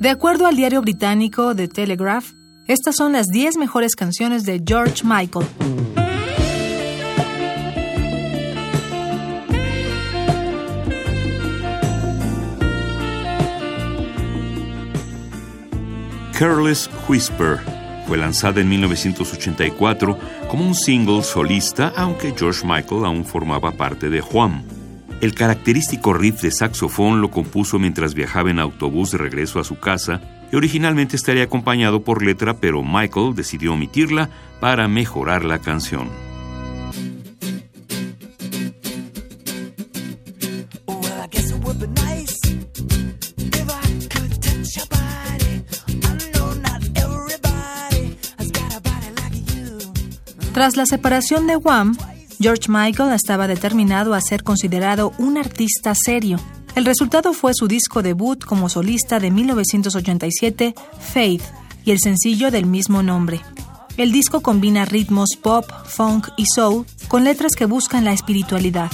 De acuerdo al diario británico The Telegraph, estas son las 10 mejores canciones de George Michael. Careless Whisper fue lanzada en 1984 como un single solista, aunque George Michael aún formaba parte de Juan. El característico riff de saxofón lo compuso mientras viajaba en autobús de regreso a su casa y originalmente estaría acompañado por letra, pero Michael decidió omitirla para mejorar la canción. Tras la separación de Wham, George Michael estaba determinado a ser considerado un artista serio. El resultado fue su disco debut como solista de 1987, Faith, y el sencillo del mismo nombre. El disco combina ritmos pop, funk y soul con letras que buscan la espiritualidad.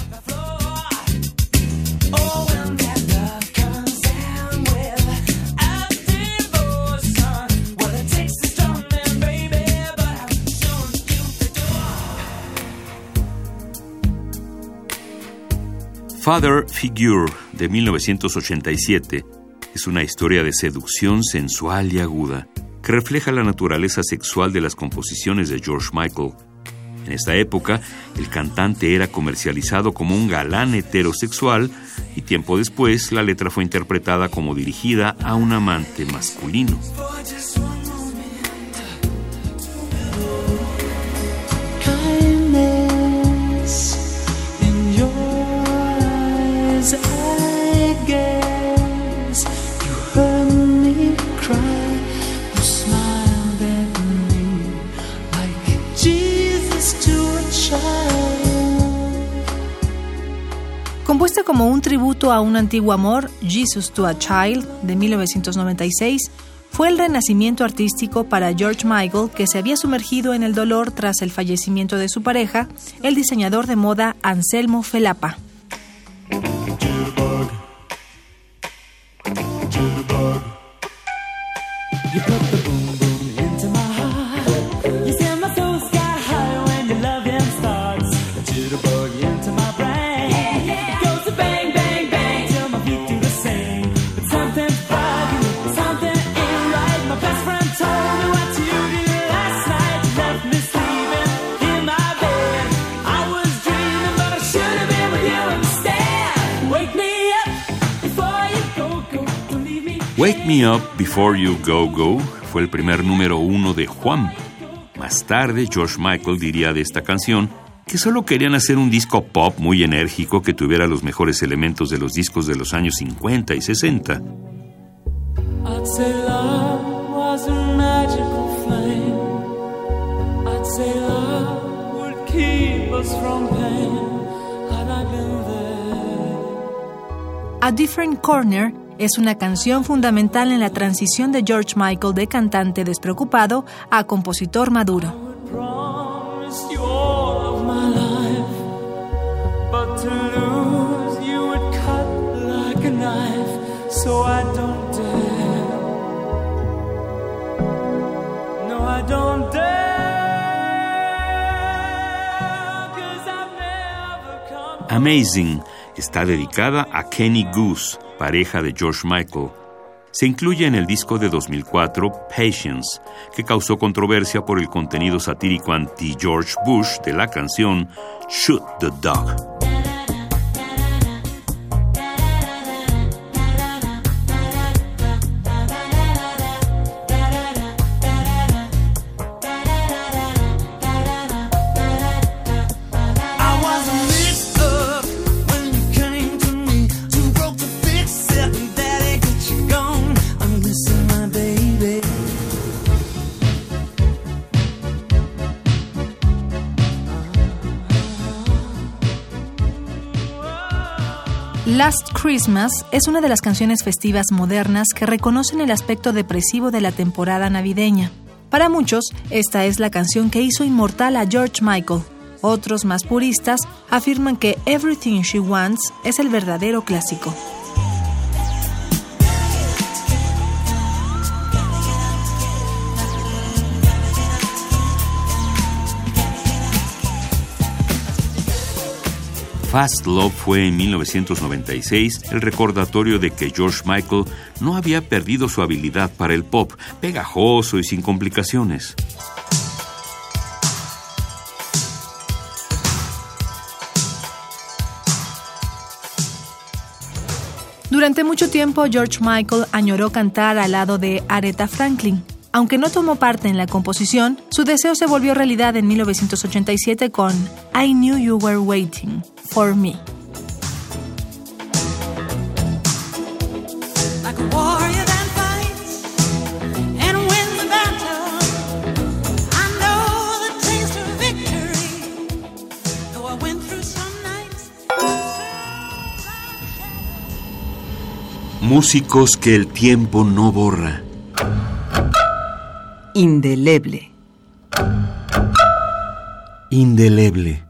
Father Figure de 1987 es una historia de seducción sensual y aguda que refleja la naturaleza sexual de las composiciones de George Michael. En esta época, el cantante era comercializado como un galán heterosexual y tiempo después la letra fue interpretada como dirigida a un amante masculino. Compuesta como un tributo a un antiguo amor, Jesus to a Child, de 1996, fue el renacimiento artístico para George Michael, que se había sumergido en el dolor tras el fallecimiento de su pareja, el diseñador de moda Anselmo Felapa. Wake Me Up Before You Go Go fue el primer número uno de Juan. Más tarde, George Michael diría de esta canción que solo querían hacer un disco pop muy enérgico que tuviera los mejores elementos de los discos de los años 50 y 60. A Different Corner es una canción fundamental en la transición de George Michael de cantante despreocupado a compositor maduro. Amazing está dedicada a Kenny Goose, pareja de George Michael. Se incluye en el disco de 2004 Patience, que causó controversia por el contenido satírico anti-George Bush de la canción Shoot the Dog. Last Christmas es una de las canciones festivas modernas que reconocen el aspecto depresivo de la temporada navideña. Para muchos, esta es la canción que hizo inmortal a George Michael. Otros más puristas afirman que Everything She Wants es el verdadero clásico. Fast Love fue en 1996 el recordatorio de que George Michael no había perdido su habilidad para el pop, pegajoso y sin complicaciones. Durante mucho tiempo, George Michael añoró cantar al lado de Aretha Franklin. Aunque no tomó parte en la composición, su deseo se volvió realidad en 1987 con I Knew You Were Waiting for Me. Músicos que el tiempo no borra. Indeleble. Indeleble.